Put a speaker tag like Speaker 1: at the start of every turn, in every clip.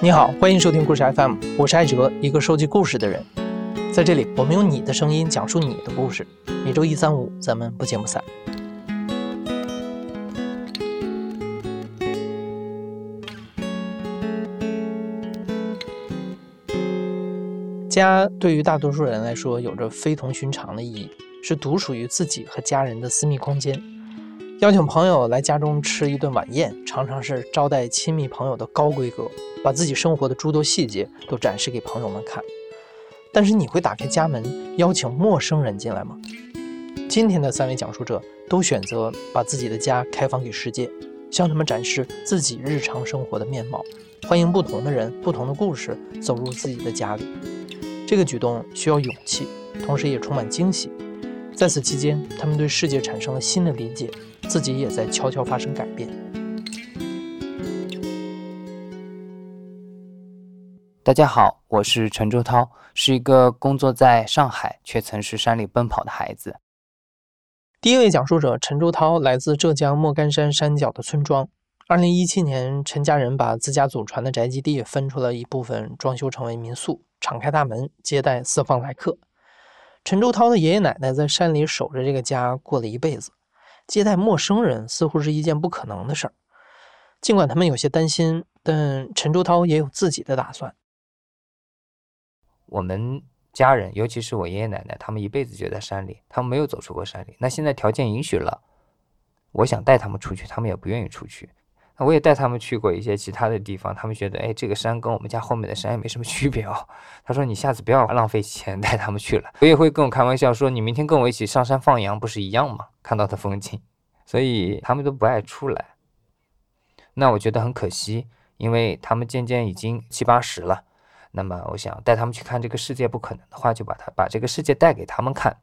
Speaker 1: 你好，欢迎收听故事 FM，我是艾哲，一个收集故事的人。在这里，我们用你的声音讲述你的故事。每周一、三、五，咱们不见不散。家对于大多数人来说，有着非同寻常的意义，是独属于自己和家人的私密空间。邀请朋友来家中吃一顿晚宴，常常是招待亲密朋友的高规格，把自己生活的诸多细节都展示给朋友们看。但是，你会打开家门邀请陌生人进来吗？今天的三位讲述者都选择把自己的家开放给世界，向他们展示自己日常生活的面貌，欢迎不同的人、不同的故事走入自己的家里。这个举动需要勇气，同时也充满惊喜。在此期间，他们对世界产生了新的理解，自己也在悄悄发生改变。
Speaker 2: 大家好，我是陈周涛，是一个工作在上海却曾是山里奔跑的孩子。
Speaker 1: 第一位讲述者陈周涛来自浙江莫干山山脚的村庄。二零一七年，陈家人把自家祖传的宅基地分出了一部分，装修成为民宿。敞开大门接待四方来客。陈周涛的爷爷奶奶在山里守着这个家过了一辈子，接待陌生人似乎是一件不可能的事儿。尽管他们有些担心，但陈周涛也有自己的打算。
Speaker 2: 我们家人，尤其是我爷爷奶奶，他们一辈子就在山里，他们没有走出过山里。那现在条件允许了，我想带他们出去，他们也不愿意出去。那我也带他们去过一些其他的地方，他们觉得，哎，这个山跟我们家后面的山也没什么区别哦。他说，你下次不要浪费钱带他们去了。我也会跟我开玩笑说，你明天跟我一起上山放羊，不是一样吗？看到的风景，所以他们都不爱出来。那我觉得很可惜，因为他们渐渐已经七八十了。那么我想带他们去看这个世界，不可能的话，就把他把这个世界带给他们看。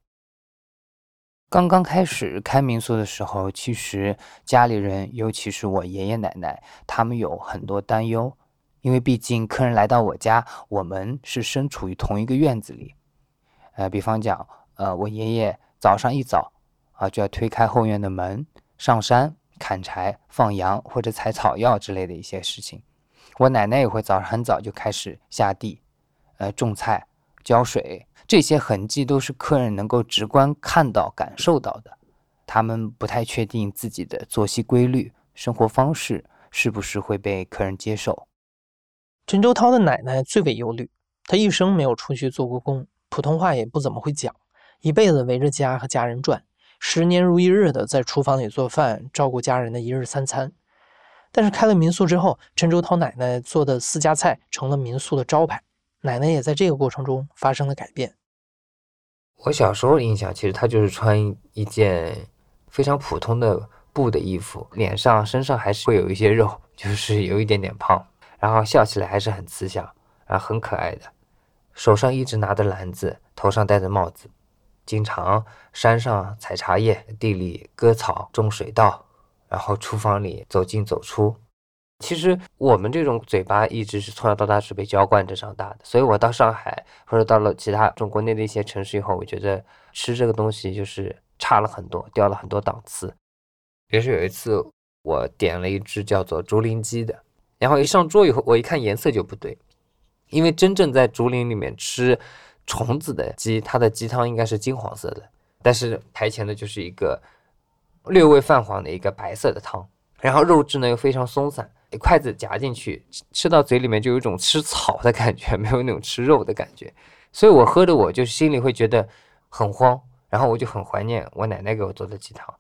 Speaker 2: 刚刚开始开民宿的时候，其实家里人，尤其是我爷爷奶奶，他们有很多担忧，因为毕竟客人来到我家，我们是身处于同一个院子里。呃，比方讲，呃，我爷爷早上一早啊就要推开后院的门，上山砍柴、放羊或者采草药之类的一些事情。我奶奶也会早上很早就开始下地，呃，种菜、浇水。这些痕迹都是客人能够直观看到、感受到的。他们不太确定自己的作息规律、生活方式是不是会被客人接受。
Speaker 1: 陈周涛的奶奶最为忧虑，她一生没有出去做过工，普通话也不怎么会讲，一辈子围着家和家人转，十年如一日的在厨房里做饭，照顾家人的一日三餐。但是开了民宿之后，陈周涛奶奶做的私家菜成了民宿的招牌。奶奶也在这个过程中发生了改变。
Speaker 2: 我小时候的印象，其实她就是穿一件非常普通的布的衣服，脸上、身上还是会有一些肉，就是有一点点胖，然后笑起来还是很慈祥，啊，很可爱的。手上一直拿着篮子，头上戴着帽子，经常山上采茶叶，地里割草、种水稻，然后厨房里走进走出。其实我们这种嘴巴一直是从小到大是被娇惯着长大的，所以我到上海或者到了其他中国内的一些城市以后，我觉得吃这个东西就是差了很多，掉了很多档次。比如说有一次我点了一只叫做竹林鸡的，然后一上桌以后，我一看颜色就不对，因为真正在竹林里面吃虫子的鸡，它的鸡汤应该是金黄色的，但是台前的就是一个略微泛黄的一个白色的汤，然后肉质呢又非常松散。一筷子夹进去，吃到嘴里面就有一种吃草的感觉，没有那种吃肉的感觉。所以我喝的，我就心里会觉得很慌，然后我就很怀念我奶奶给我做的鸡汤。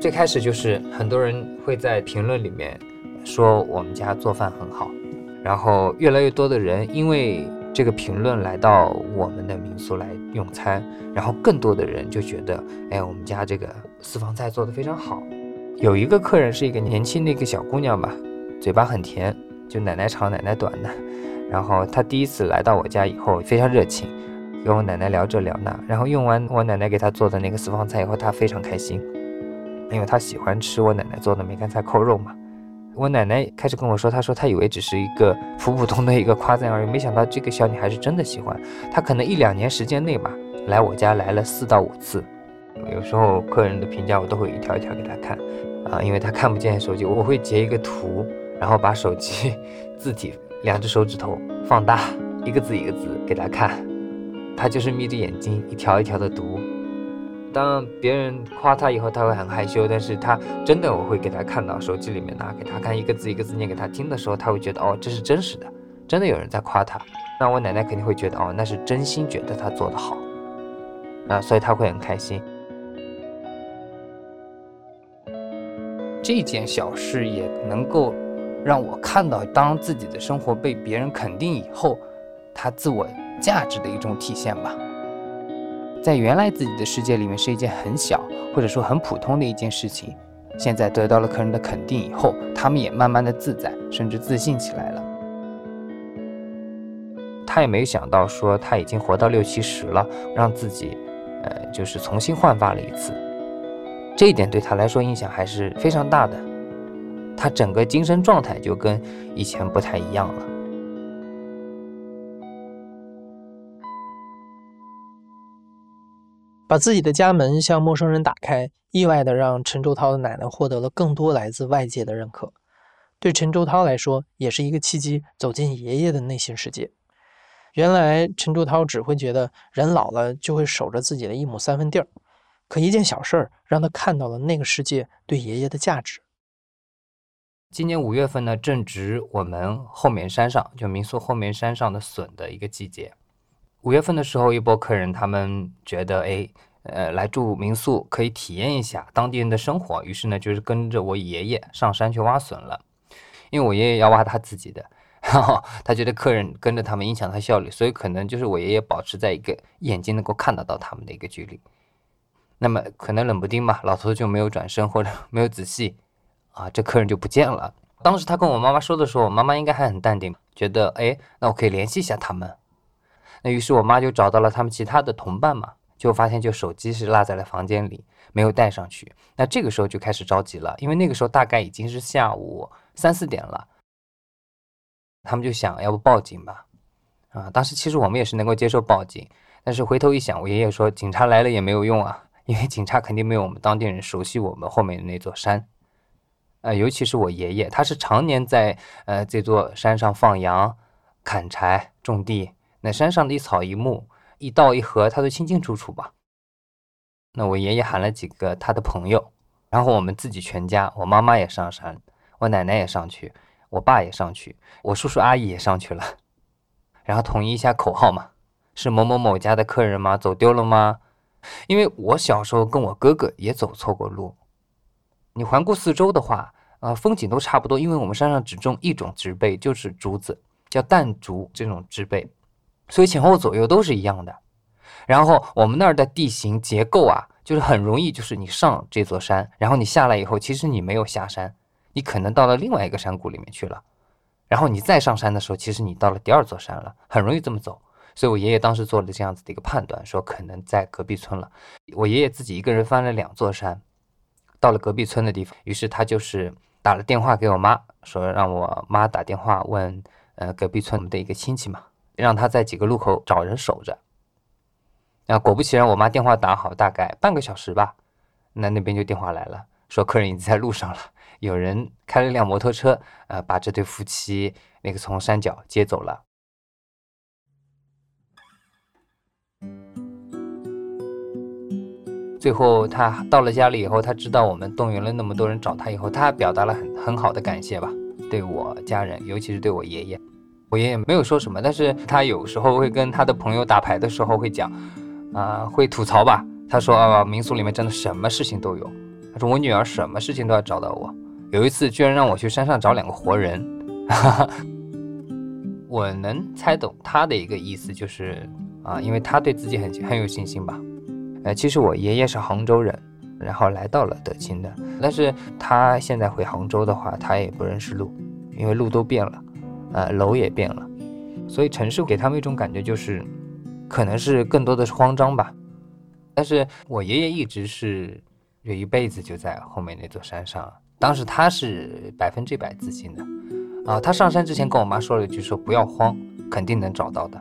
Speaker 2: 最开始就是很多人会在评论里面说我们家做饭很好，然后越来越多的人因为这个评论来到我们的民宿来用餐，然后更多的人就觉得，哎，我们家这个私房菜做的非常好。有一个客人是一个年轻的一个小姑娘吧，嘴巴很甜，就奶奶长奶奶短的。然后她第一次来到我家以后，非常热情，跟我奶奶聊这聊那。然后用完我奶奶给她做的那个私房菜以后，她非常开心，因为她喜欢吃我奶奶做的梅干菜扣肉嘛。我奶奶开始跟我说，她说她以为只是一个普普通的一个夸赞而已，没想到这个小女孩是真的喜欢。她可能一两年时间内吧，来我家来了四到五次。有时候客人的评价我都会一条一条给她看，啊，因为她看不见手机，我会截一个图，然后把手机 字体两只手指头放大，一个字一个字给她看，她就是眯着眼睛一条一条的读。当别人夸他以后，他会很害羞，但是他真的我会给他看到手机里面拿给他看一个字一个字念给他听的时候，他会觉得哦，这是真实的，真的有人在夸他。那我奶奶肯定会觉得哦，那是真心觉得他做得好啊，所以他会很开心。这件小事也能够让我看到，当自己的生活被别人肯定以后，他自我价值的一种体现吧。在原来自己的世界里面是一件很小或者说很普通的一件事情，现在得到了客人的肯定以后，他们也慢慢的自在，甚至自信起来了。他也没想到说他已经活到六七十了，让自己，呃，就是重新焕发了一次，这一点对他来说影响还是非常大的，他整个精神状态就跟以前不太一样了。
Speaker 1: 把自己的家门向陌生人打开，意外的让陈周涛的奶奶获得了更多来自外界的认可。对陈周涛来说，也是一个契机，走进爷爷的内心世界。原来陈周涛只会觉得人老了就会守着自己的一亩三分地儿，可一件小事儿让他看到了那个世界对爷爷的价值。
Speaker 2: 今年五月份呢，正值我们后面山上就民宿后面山上的笋的一个季节。五月份的时候，一波客人他们觉得，哎，呃，来住民宿可以体验一下当地人的生活，于是呢，就是跟着我爷爷上山去挖笋了。因为我爷爷要挖他自己的，然后他觉得客人跟着他们影响他效率，所以可能就是我爷爷保持在一个眼睛能够看得到他们的一个距离。那么可能冷不丁吧，老头就没有转身或者 没有仔细，啊，这客人就不见了。当时他跟我妈妈说的时候，我妈妈应该还很淡定，觉得，哎，那我可以联系一下他们。那于是我妈就找到了他们其他的同伴嘛，就发现就手机是落在了房间里，没有带上去。那这个时候就开始着急了，因为那个时候大概已经是下午三四点了。他们就想要不报警吧，啊，当时其实我们也是能够接受报警，但是回头一想，我爷爷说警察来了也没有用啊，因为警察肯定没有我们当地人熟悉我们后面的那座山，呃，尤其是我爷爷，他是常年在呃这座山上放羊、砍柴、种地。那山上的一草一木、一道一河，他都清清楚楚吧？那我爷爷喊了几个他的朋友，然后我们自己全家，我妈妈也上山，我奶奶也上去，我爸也上去，我叔叔阿姨也上去了，然后统一一下口号嘛，是某某某家的客人吗？走丢了吗？因为我小时候跟我哥哥也走错过路。你环顾四周的话，呃，风景都差不多，因为我们山上只种一种植被，就是竹子，叫淡竹这种植被。所以前后左右都是一样的，然后我们那儿的地形结构啊，就是很容易，就是你上这座山，然后你下来以后，其实你没有下山，你可能到了另外一个山谷里面去了，然后你再上山的时候，其实你到了第二座山了，很容易这么走。所以我爷爷当时做了这样子的一个判断，说可能在隔壁村了。我爷爷自己一个人翻了两座山，到了隔壁村的地方，于是他就是打了电话给我妈，说让我妈打电话问，呃，隔壁村的一个亲戚嘛。让他在几个路口找人守着，那果不其然，我妈电话打好，大概半个小时吧，那那边就电话来了，说客人已经在路上了，有人开了一辆摩托车，呃，把这对夫妻那个从山脚接走了。最后他到了家里以后，他知道我们动员了那么多人找他以后，他表达了很很好的感谢吧，对我家人，尤其是对我爷爷。我爷爷没有说什么，但是他有时候会跟他的朋友打牌的时候会讲，啊，会吐槽吧。他说啊，民宿里面真的什么事情都有。他说我女儿什么事情都要找到我。有一次居然让我去山上找两个活人，我能猜懂他的一个意思，就是啊，因为他对自己很很有信心吧。呃，其实我爷爷是杭州人，然后来到了德清的，但是他现在回杭州的话，他也不认识路，因为路都变了。呃，楼也变了，所以城市给他们一种感觉就是，可能是更多的是慌张吧。但是我爷爷一直是有一辈子就在后面那座山上，当时他是百分之百自信的啊。他上山之前跟我妈说了一句，说不要慌，肯定能找到的。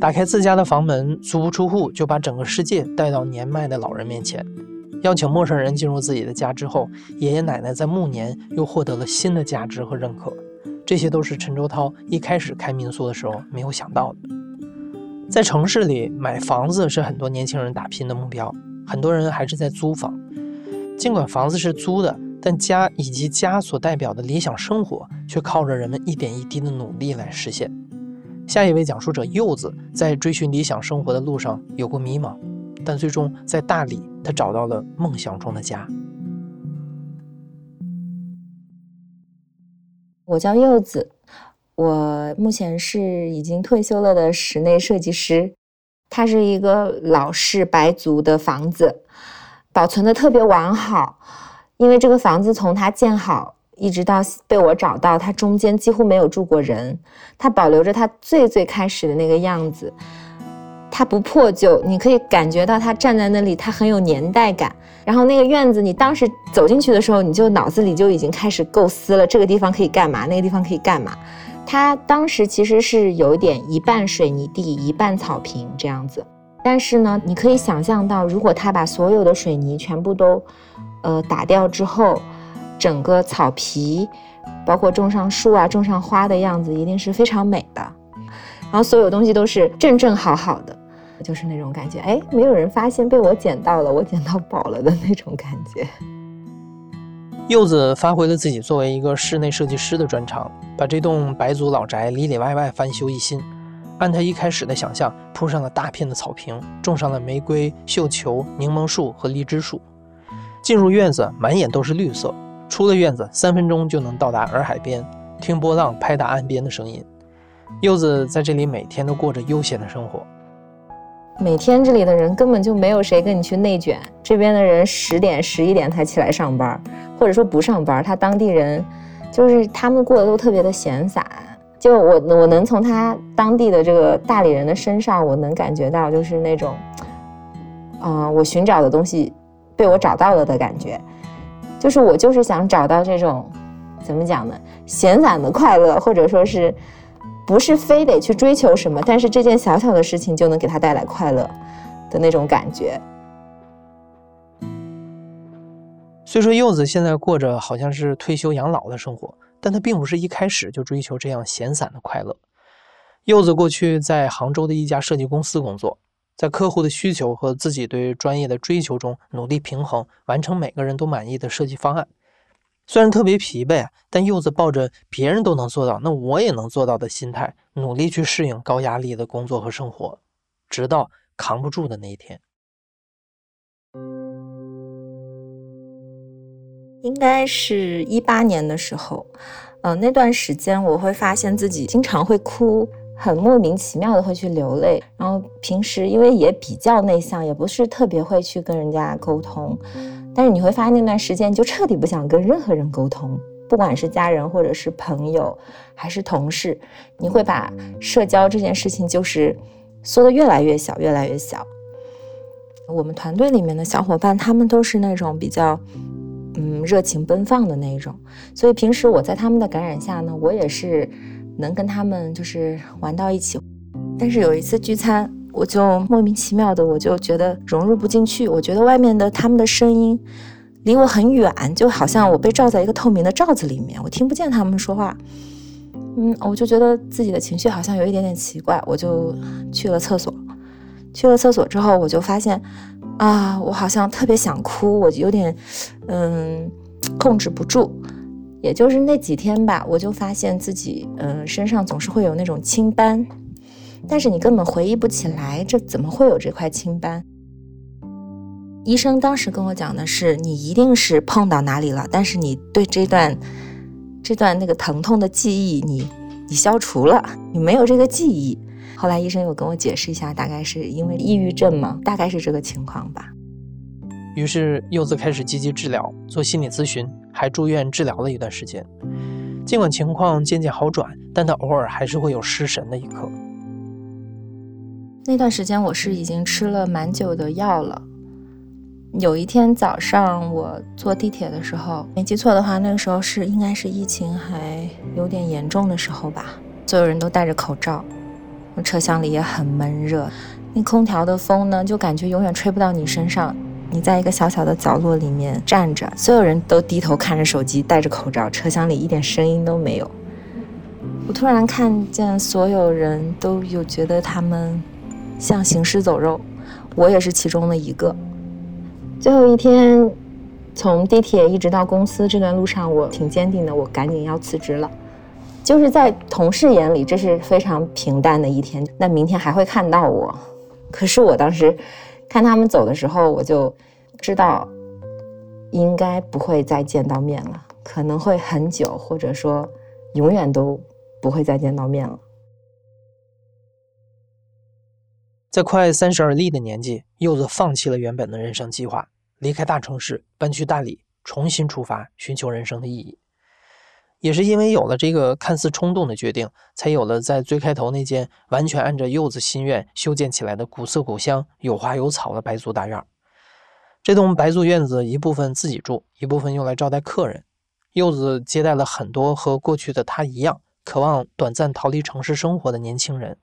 Speaker 1: 打开自家的房门，足不出户就把整个世界带到年迈的老人面前。邀请陌生人进入自己的家之后，爷爷奶奶在暮年又获得了新的价值和认可。这些都是陈周涛一开始开民宿的时候没有想到的。在城市里买房子是很多年轻人打拼的目标，很多人还是在租房。尽管房子是租的，但家以及家所代表的理想生活却靠着人们一点一滴的努力来实现。下一位讲述者柚子在追寻理想生活的路上有过迷茫，但最终在大理，他找到了梦想中的家。
Speaker 3: 我叫柚子，我目前是已经退休了的室内设计师。它是一个老式白族的房子，保存的特别完好。因为这个房子从它建好一直到被我找到，它中间几乎没有住过人，它保留着它最最开始的那个样子。它不破旧，你可以感觉到它站在那里，它很有年代感。然后那个院子，你当时走进去的时候，你就脑子里就已经开始构思了，这个地方可以干嘛，那个地方可以干嘛。它当时其实是有点一半水泥地，一半草坪这样子。但是呢，你可以想象到，如果他把所有的水泥全部都，呃，打掉之后，整个草皮，包括种上树啊、种上花的样子，一定是非常美的。然后所有东西都是正正好好的。就是那种感觉，哎，没有人发现被我捡到了，我捡到宝了的那种感觉。
Speaker 1: 柚子发挥了自己作为一个室内设计师的专长，把这栋白族老宅里里外外翻修一新。按他一开始的想象，铺上了大片的草坪，种上了玫瑰、绣球、柠檬树和荔枝树。进入院子，满眼都是绿色。出了院子，三分钟就能到达洱海边，听波浪拍打岸边的声音。柚子在这里每天都过着悠闲的生活。
Speaker 3: 每天这里的人根本就没有谁跟你去内卷，这边的人十点十一点才起来上班，或者说不上班。他当地人就是他们过得都特别的闲散，就我我能从他当地的这个大理人的身上，我能感觉到就是那种，啊，我寻找的东西被我找到了的感觉，就是我就是想找到这种怎么讲呢，闲散的快乐，或者说是。不是非得去追求什么，但是这件小小的事情就能给他带来快乐的那种感觉。
Speaker 1: 虽说柚子现在过着好像是退休养老的生活，但他并不是一开始就追求这样闲散的快乐。柚子过去在杭州的一家设计公司工作，在客户的需求和自己对专业的追求中努力平衡，完成每个人都满意的设计方案。虽然特别疲惫，但柚子抱着别人都能做到，那我也能做到的心态，努力去适应高压力的工作和生活，直到扛不住的那一天。
Speaker 3: 应该是一八年的时候，嗯，那段时间我会发现自己经常会哭，很莫名其妙的会去流泪。然后平时因为也比较内向，也不是特别会去跟人家沟通。但是你会发现那段时间就彻底不想跟任何人沟通，不管是家人或者是朋友，还是同事，你会把社交这件事情就是缩得越来越小，越来越小。我们团队里面的小伙伴，他们都是那种比较嗯热情奔放的那种，所以平时我在他们的感染下呢，我也是能跟他们就是玩到一起。但是有一次聚餐。我就莫名其妙的，我就觉得融入不进去。我觉得外面的他们的声音离我很远，就好像我被罩在一个透明的罩子里面，我听不见他们说话。嗯，我就觉得自己的情绪好像有一点点奇怪，我就去了厕所。去了厕所之后，我就发现啊，我好像特别想哭，我有点嗯控制不住。也就是那几天吧，我就发现自己嗯身上总是会有那种青斑。但是你根本回忆不起来，这怎么会有这块青斑？医生当时跟我讲的是，你一定是碰到哪里了，但是你对这段这段那个疼痛的记忆，你你消除了，你没有这个记忆。后来医生又跟我解释一下，大概是因为抑郁症嘛，大概是这个情况吧。
Speaker 1: 于是柚子开始积极治疗，做心理咨询，还住院治疗了一段时间。尽管情况渐渐好转，但他偶尔还是会有失神的一刻。
Speaker 3: 那段时间我是已经吃了蛮久的药了。有一天早上我坐地铁的时候，没记错的话，那个时候是应该是疫情还有点严重的时候吧。所有人都戴着口罩，车厢里也很闷热，那空调的风呢，就感觉永远吹不到你身上。你在一个小小的角落里面站着，所有人都低头看着手机，戴着口罩，车厢里一点声音都没有。我突然看见所有人都有觉得他们像行尸走肉，我也是其中的一个。最后一天，从地铁一直到公司这段路上，我挺坚定的，我赶紧要辞职了。就是在同事眼里，这是非常平淡的一天。那明天还会看到我，可是我当时看他们走的时候，我就知道应该不会再见到面了，可能会很久，或者说永远都不会再见到面了。
Speaker 1: 在快三十而立的年纪，柚子放弃了原本的人生计划，离开大城市，搬去大理，重新出发，寻求人生的意义。也是因为有了这个看似冲动的决定，才有了在最开头那间完全按照柚子心愿修建起来的古色古香、有花有草的白族大院。这栋白族院子一部分自己住，一部分用来招待客人。柚子接待了很多和过去的他一样，渴望短暂逃离城市生活的年轻人。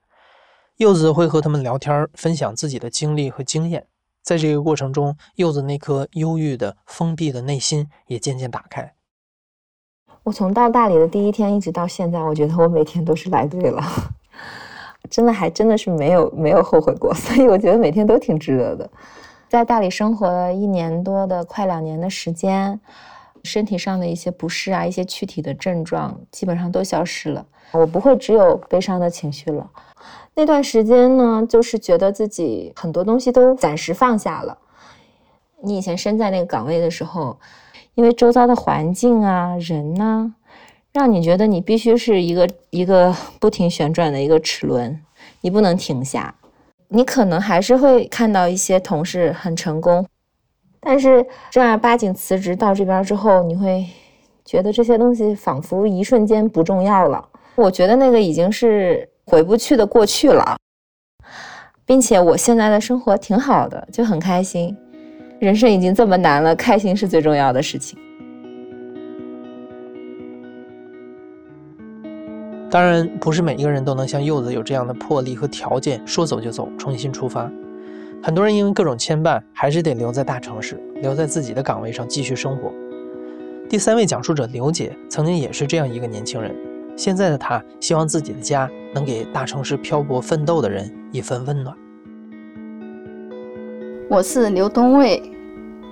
Speaker 1: 柚子会和他们聊天，分享自己的经历和经验。在这个过程中，柚子那颗忧郁的、封闭的内心也渐渐打开。
Speaker 3: 我从到大理的第一天一直到现在，我觉得我每天都是来对了，真的还真的是没有没有后悔过，所以我觉得每天都挺值得的。在大理生活了一年多的快两年的时间，身体上的一些不适啊，一些躯体的症状基本上都消失了，我不会只有悲伤的情绪了。那段时间呢，就是觉得自己很多东西都暂时放下了。你以前身在那个岗位的时候。因为周遭的环境啊、人呐，让你觉得你必须是一个一个不停旋转的一个齿轮，你不能停下。你可能还是会看到一些同事很成功，但是正儿八经辞职到这边之后，你会觉得这些东西仿佛一瞬间不重要了。我觉得那个已经是回不去的过去了，并且我现在的生活挺好的，就很开心。人生已经这么难了，开心是最重要的事情。
Speaker 1: 当然，不是每一个人都能像柚子有这样的魄力和条件，说走就走，重新出发。很多人因为各种牵绊，还是得留在大城市，留在自己的岗位上继续生活。第三位讲述者刘姐曾经也是这样一个年轻人，现在的她希望自己的家能给大城市漂泊奋斗的人一份温暖。
Speaker 4: 我是刘东卫。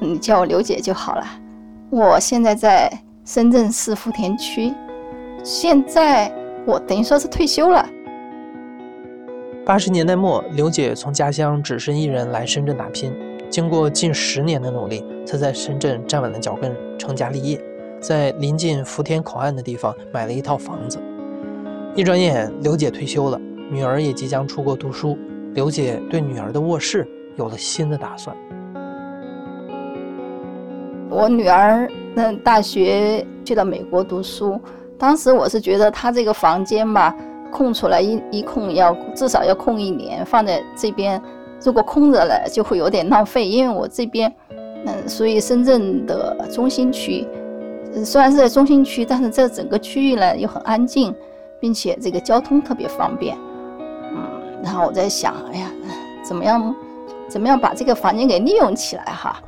Speaker 4: 你叫我刘姐就好了。我现在在深圳市福田区，现在我等于说是退休了。
Speaker 1: 八十年代末，刘姐从家乡只身一人来深圳打拼，经过近十年的努力，她在深圳站稳了脚跟，成家立业，在临近福田口岸的地方买了一套房子。一转眼，刘姐退休了，女儿也即将出国读书，刘姐对女儿的卧室有了新的打算。
Speaker 4: 我女儿那大学去到美国读书，当时我是觉得她这个房间吧，空出来一一空要至少要空一年，放在这边，如果空着了就会有点浪费。因为我这边，嗯，属于深圳的中心区，虽然是在中心区，但是这整个区域呢又很安静，并且这个交通特别方便。嗯，然后我在想，哎呀，怎么样，怎么样把这个房间给利用起来哈？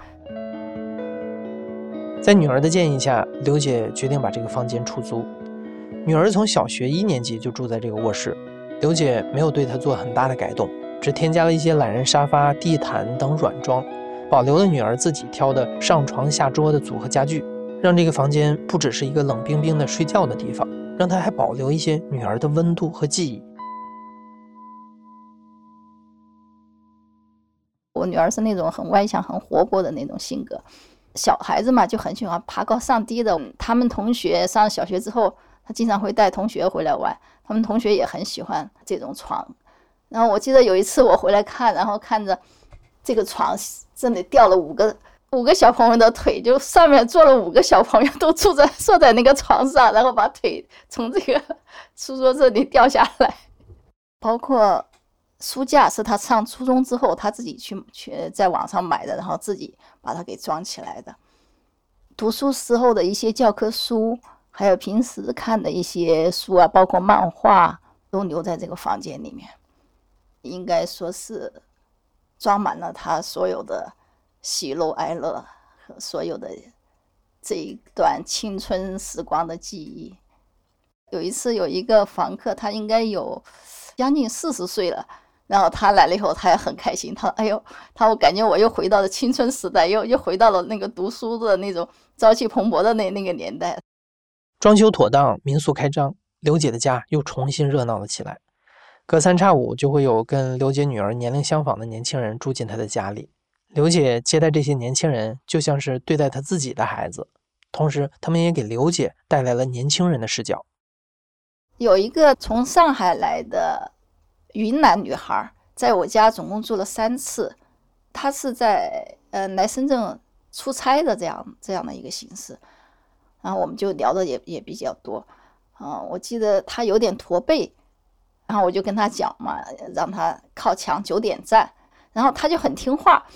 Speaker 1: 在女儿的建议下，刘姐决定把这个房间出租。女儿从小学一年级就住在这个卧室，刘姐没有对她做很大的改动，只添加了一些懒人沙发、地毯等软装，保留了女儿自己挑的上床下桌的组合家具，让这个房间不只是一个冷冰冰的睡觉的地方，让她还保留一些女儿的温度和记忆。
Speaker 4: 我女儿是那种很外向、很活泼的那种性格。小孩子嘛，就很喜欢爬高上低的。他们同学上小学之后，他经常会带同学回来玩。他们同学也很喜欢这种床。然后我记得有一次我回来看，然后看着这个床这里掉了五个五个小朋友的腿，就上面坐了五个小朋友，都坐在坐在那个床上，然后把腿从这个书桌这里掉下来，包括。书架是他上初中之后他自己去去在网上买的，然后自己把它给装起来的。读书时候的一些教科书，还有平时看的一些书啊，包括漫画，都留在这个房间里面。应该说是装满了他所有的喜怒哀乐和所有的这一段青春时光的记忆。有一次有一个房客，他应该有将近四十岁了，然后他来了以后，他也很开心，他说：“哎呦，他我感觉我又回到了青春时代，又又回到了那个读书的那种朝气蓬勃的那那个年代。”
Speaker 1: 装修妥当，民宿开张，刘姐的家又重新热闹了起来。隔三差五就会有跟刘姐女儿年龄相仿的年轻人住进她的家里。刘姐接待这些年轻人，就像是对待她自己的孩子，同时他们也给刘姐带来了年轻人的视角。
Speaker 4: 有一个从上海来的云南女孩，在我家总共住了三次。她是在呃来深圳出差的这样这样的一个形式。然后我们就聊的也也比较多，啊，我记得他有点驼背，然后我就跟他讲嘛，让他靠墙九点站，然后他就很听话，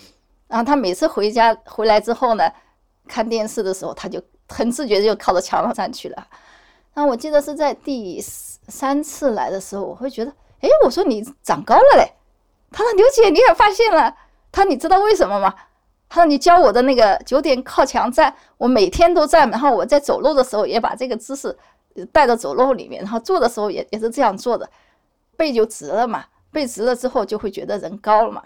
Speaker 4: 然后他每次回家回来之后呢，看电视的时候他就很自觉的就靠着墙上站去了。然后我记得是在第三次来的时候，我会觉得，哎，我说你长高了嘞，他说刘姐你也发现了，他说你知道为什么吗？他说：“你教我的那个九点靠墙站，我每天都站。然后我在走路的时候也把这个姿势带到走路里面，然后坐的时候也也是这样做的，背就直了嘛。背直了之后就会觉得人高了嘛。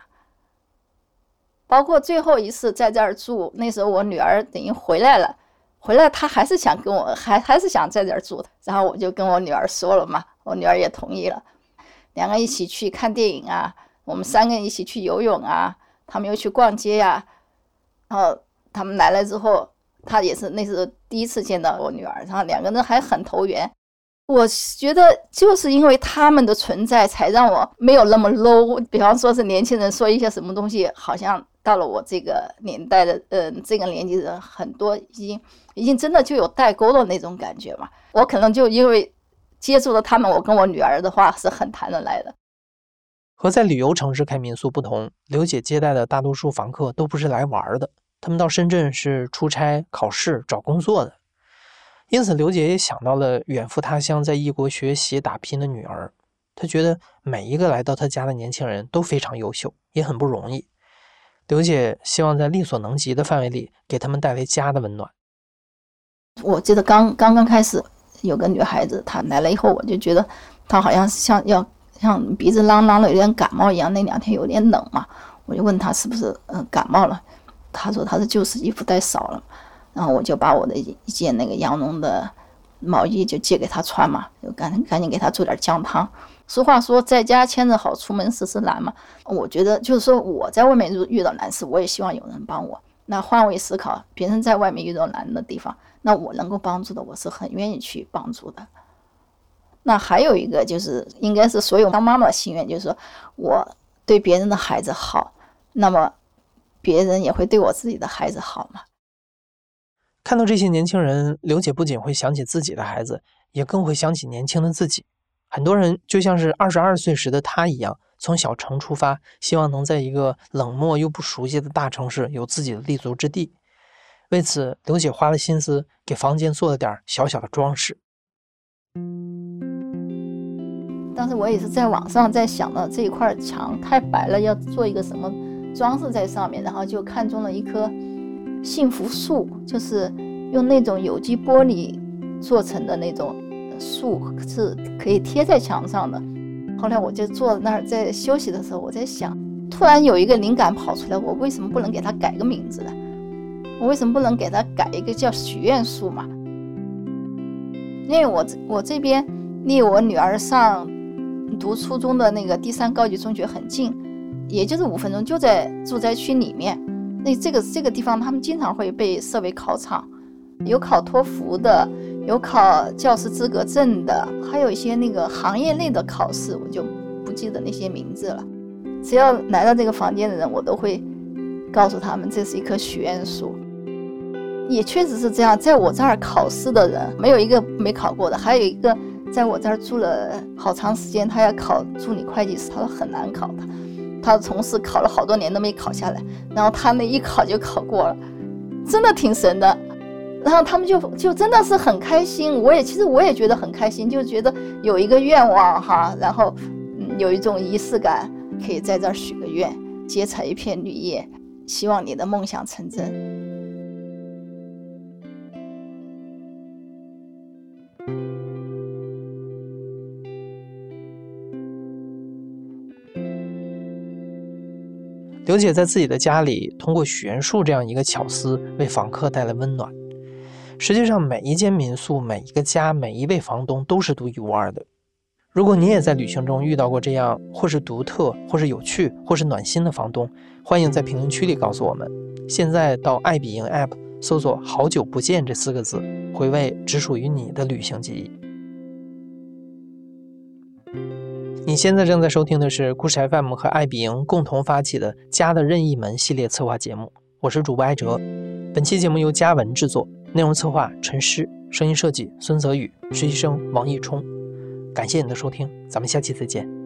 Speaker 4: 包括最后一次在这儿住，那时候我女儿等于回来了，回来她还是想跟我还还是想在这儿住的。然后我就跟我女儿说了嘛，我女儿也同意了，两个一起去看电影啊，我们三个人一起去游泳啊，他们又去逛街呀。”然后他们来了之后，他也是那是第一次见到我女儿，然后两个人还很投缘。我觉得就是因为他们的存在，才让我没有那么 low。比方说是年轻人说一些什么东西，好像到了我这个年代的，嗯，这个年纪人很多已经已经真的就有代沟的那种感觉嘛。我可能就因为接触了他们，我跟我女儿的话是很谈得来的。
Speaker 1: 和在旅游城市开民宿不同，刘姐接待的大多数房客都不是来玩的。他们到深圳是出差、考试、找工作的，因此刘姐也想到了远赴他乡在异国学习打拼的女儿。她觉得每一个来到她家的年轻人都非常优秀，也很不容易。刘姐希望在力所能及的范围里给他们带来家的温暖。
Speaker 4: 我记得刚刚刚开始有个女孩子，她来了以后，我就觉得她好像像要像鼻子啷啷的，有点感冒一样。那两天有点冷嘛，我就问他是不是嗯感冒了。他说他的旧式衣服带少了，然后我就把我的一件那个羊绒的毛衣就借给他穿嘛，就赶赶紧给他做点姜汤。俗话说，在家牵着好，出门时时难嘛。我觉得就是说我在外面遇遇到难事，我也希望有人帮我。那换位思考，别人在外面遇到难的地方，那我能够帮助的，我是很愿意去帮助的。那还有一个就是，应该是所有当妈妈的心愿，就是说我对别人的孩子好，那么。别人也会对我自己的孩子好吗？
Speaker 1: 看到这些年轻人，刘姐不仅会想起自己的孩子，也更会想起年轻的自己。很多人就像是二十二岁时的她一样，从小城出发，希望能在一个冷漠又不熟悉的大城市有自己的立足之地。为此，刘姐花了心思给房间做了点小小的装饰。
Speaker 4: 当时我也是在网上在想到这一块墙太白了，要做一个什么？装饰在上面，然后就看中了一棵幸福树，就是用那种有机玻璃做成的那种树，是可以贴在墙上的。后来我就坐在那儿，在休息的时候，我在想，突然有一个灵感跑出来，我为什么不能给它改个名字呢？我为什么不能给它改一个叫许愿树嘛？因为我我这边离我女儿上读初中的那个第三高级中学很近。也就是五分钟，就在住宅区里面。那这个这个地方，他们经常会被设为考场，有考托福的，有考教师资格证的，还有一些那个行业内的考试，我就不记得那些名字了。只要来到这个房间的人，我都会告诉他们，这是一棵许愿树。也确实是这样，在我这儿考试的人没有一个没考过的，还有一个在我这儿住了好长时间，他要考助理会计师，他说很难考的。他的同事考了好多年都没考下来，然后他那一考就考过了，真的挺神的。然后他们就就真的是很开心，我也其实我也觉得很开心，就觉得有一个愿望哈，然后嗯有一种仪式感，可以在这儿许个愿，结彩一片绿叶，希望你的梦想成真。
Speaker 1: 刘姐在自己的家里，通过许愿树这样一个巧思，为访客带来温暖。实际上，每一间民宿、每一个家、每一位房东都是独一无二的。如果你也在旅行中遇到过这样或是独特、或是有趣、或是暖心的房东，欢迎在评论区里告诉我们。现在到爱彼迎 App 搜索“好久不见”这四个字，回味只属于你的旅行记忆。你现在正在收听的是故事 FM 和爱彼迎共同发起的“家的任意门”系列策划节目，我是主播艾哲。本期节目由嘉文制作，内容策划陈诗，声音设计孙泽宇，实习生王艺冲。感谢你的收听，咱们下期再见。